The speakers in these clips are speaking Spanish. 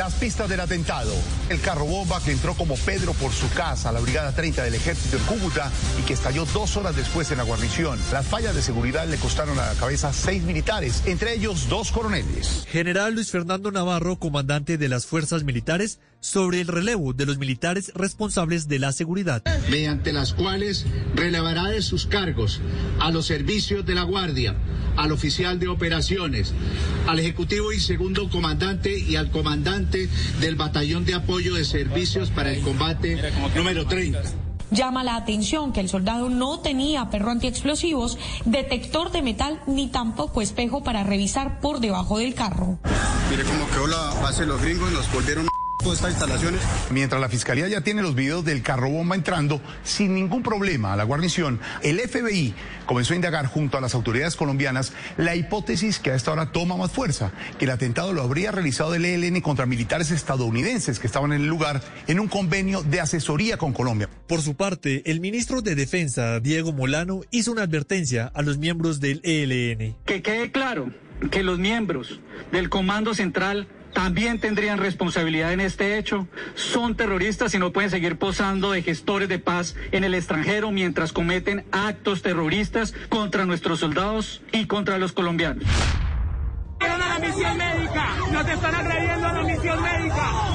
Las pistas del atentado. El carro bomba que entró como Pedro por su casa, la Brigada 30 del Ejército en Cúcuta y que estalló dos horas después en la guarnición. Las fallas de seguridad le costaron a la cabeza seis militares, entre ellos dos coroneles. General Luis Fernando Navarro, comandante de las fuerzas militares, sobre el relevo de los militares responsables de la seguridad. Mediante las cuales relevará de sus cargos a los servicios de la Guardia, al oficial de operaciones, al ejecutivo y segundo comandante y al comandante del batallón de apoyo de servicios para el combate número 30. Llama la atención que el soldado no tenía perro antiexplosivos, detector de metal ni tampoco espejo para revisar por debajo del carro. Mire cómo quedó la base de los gringos, nos volvieron estas instalaciones. Mientras la fiscalía ya tiene los videos del carro bomba entrando sin ningún problema a la guarnición, el FBI comenzó a indagar junto a las autoridades colombianas la hipótesis que a esta hora toma más fuerza, que el atentado lo habría realizado el ELN contra militares estadounidenses que estaban en el lugar en un convenio de asesoría con Colombia. Por su parte, el ministro de Defensa, Diego Molano, hizo una advertencia a los miembros del ELN. Que quede claro que los miembros del Comando Central también tendrían responsabilidad en este hecho. Son terroristas y no pueden seguir posando de gestores de paz en el extranjero mientras cometen actos terroristas contra nuestros soldados y contra los colombianos. nos están a la misión médica.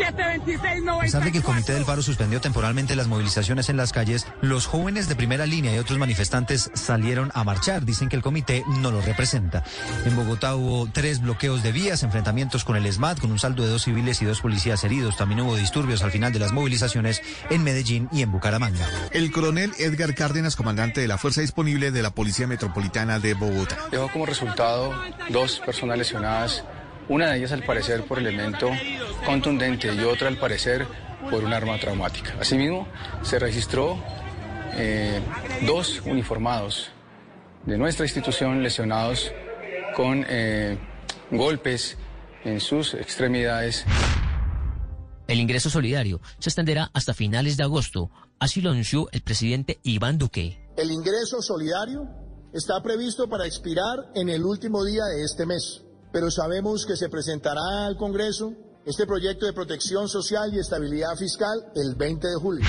17, 26, A pesar de que el Comité del Paro suspendió temporalmente las movilizaciones en las calles, los jóvenes de primera línea y otros manifestantes salieron a marchar. Dicen que el comité no los representa. En Bogotá hubo tres bloqueos de vías, enfrentamientos con el SMAT, con un saldo de dos civiles y dos policías heridos. También hubo disturbios al final de las movilizaciones en Medellín y en Bucaramanga. El coronel Edgar Cárdenas, comandante de la Fuerza Disponible de la Policía Metropolitana de Bogotá. Dejó como resultado dos personas lesionadas una de ellas al parecer por elemento contundente y otra al parecer por un arma traumática. Asimismo, se registró eh, dos uniformados de nuestra institución lesionados con eh, golpes en sus extremidades. El ingreso solidario se extenderá hasta finales de agosto, así lo anunció el presidente Iván Duque. El ingreso solidario está previsto para expirar en el último día de este mes pero sabemos que se presentará al Congreso este proyecto de protección social y estabilidad fiscal el 20 de julio.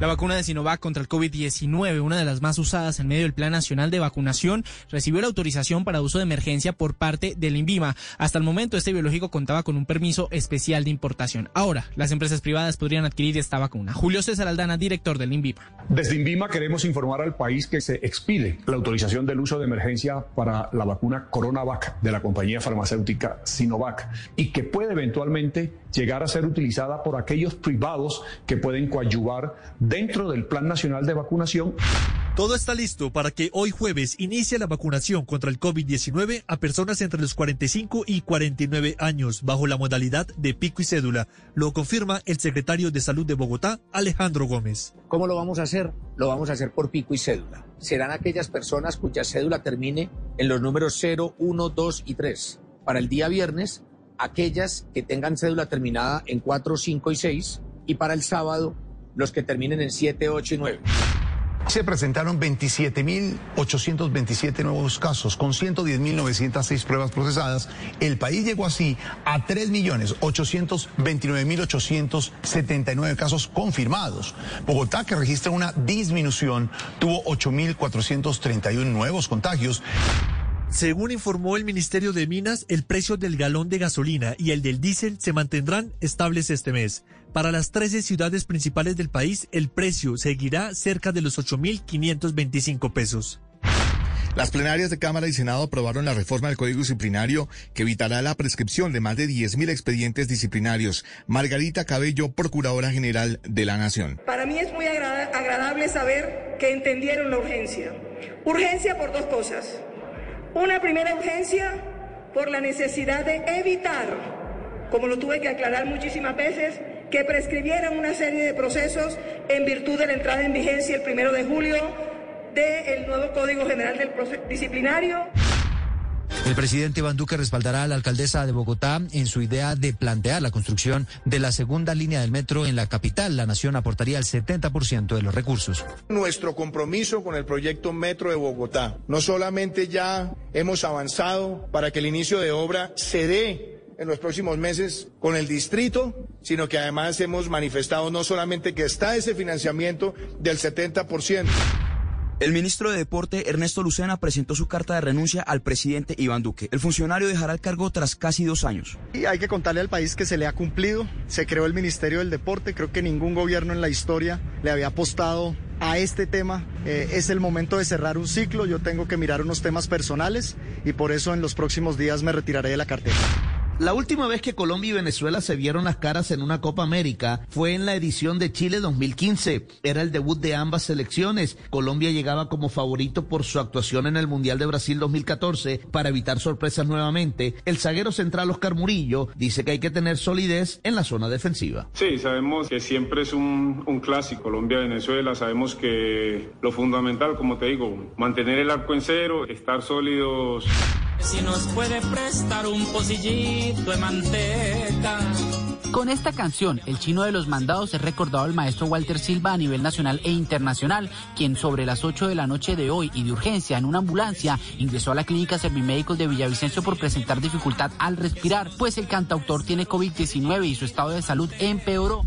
La vacuna de Sinovac contra el COVID-19, una de las más usadas en medio del Plan Nacional de Vacunación, recibió la autorización para uso de emergencia por parte del INVIMA. Hasta el momento, este biológico contaba con un permiso especial de importación. Ahora, las empresas privadas podrían adquirir esta vacuna. Julio César Aldana, director del INVIMA. Desde INVIMA queremos informar al país que se expide la autorización del uso de emergencia para la vacuna CoronaVac de la compañía farmacéutica Sinovac y que puede eventualmente llegar a ser utilizada por aquellos privados que pueden coadyuvar dentro del Plan Nacional de Vacunación. Todo está listo para que hoy jueves inicie la vacunación contra el COVID-19 a personas entre los 45 y 49 años bajo la modalidad de pico y cédula. Lo confirma el secretario de Salud de Bogotá, Alejandro Gómez. ¿Cómo lo vamos a hacer? Lo vamos a hacer por pico y cédula. Serán aquellas personas cuya cédula termine en los números 0, 1, 2 y 3. Para el día viernes aquellas que tengan cédula terminada en 4, 5 y 6 y para el sábado los que terminen en 7, 8 y 9. Se presentaron 27.827 nuevos casos con 110.906 pruebas procesadas. El país llegó así a 3.829.879 casos confirmados. Bogotá, que registra una disminución, tuvo 8.431 nuevos contagios. Según informó el Ministerio de Minas, el precio del galón de gasolina y el del diésel se mantendrán estables este mes. Para las 13 ciudades principales del país, el precio seguirá cerca de los 8.525 pesos. Las plenarias de Cámara y Senado aprobaron la reforma del Código Disciplinario que evitará la prescripción de más de 10.000 expedientes disciplinarios. Margarita Cabello, Procuradora General de la Nación. Para mí es muy agradable saber que entendieron la urgencia. Urgencia por dos cosas. Una primera urgencia por la necesidad de evitar, como lo tuve que aclarar muchísimas veces, que prescribieran una serie de procesos en virtud de la entrada en vigencia el primero de julio del nuevo Código General del Disciplinario. El presidente Iván Duque respaldará a la alcaldesa de Bogotá en su idea de plantear la construcción de la segunda línea del metro en la capital. La nación aportaría el 70% de los recursos. Nuestro compromiso con el proyecto Metro de Bogotá. No solamente ya hemos avanzado para que el inicio de obra se dé en los próximos meses con el distrito, sino que además hemos manifestado no solamente que está ese financiamiento del 70%. El ministro de Deporte, Ernesto Lucena, presentó su carta de renuncia al presidente Iván Duque. El funcionario dejará el cargo tras casi dos años. Y hay que contarle al país que se le ha cumplido. Se creó el Ministerio del Deporte. Creo que ningún gobierno en la historia le había apostado a este tema. Eh, es el momento de cerrar un ciclo. Yo tengo que mirar unos temas personales y por eso en los próximos días me retiraré de la cartera. La última vez que Colombia y Venezuela se vieron las caras en una Copa América fue en la edición de Chile 2015. Era el debut de ambas selecciones. Colombia llegaba como favorito por su actuación en el Mundial de Brasil 2014 para evitar sorpresas nuevamente. El zaguero central Oscar Murillo dice que hay que tener solidez en la zona defensiva. Sí, sabemos que siempre es un, clásico Colombia-Venezuela. Sabemos que lo fundamental, como te digo, mantener el arco en cero, estar sólidos. Si nos puede prestar un pocillito de manteca. Con esta canción, el chino de los mandados es recordado al maestro Walter Silva a nivel nacional e internacional, quien sobre las 8 de la noche de hoy y de urgencia en una ambulancia ingresó a la clínica Servimédicos de Villavicencio por presentar dificultad al respirar, pues el cantautor tiene COVID-19 y su estado de salud empeoró.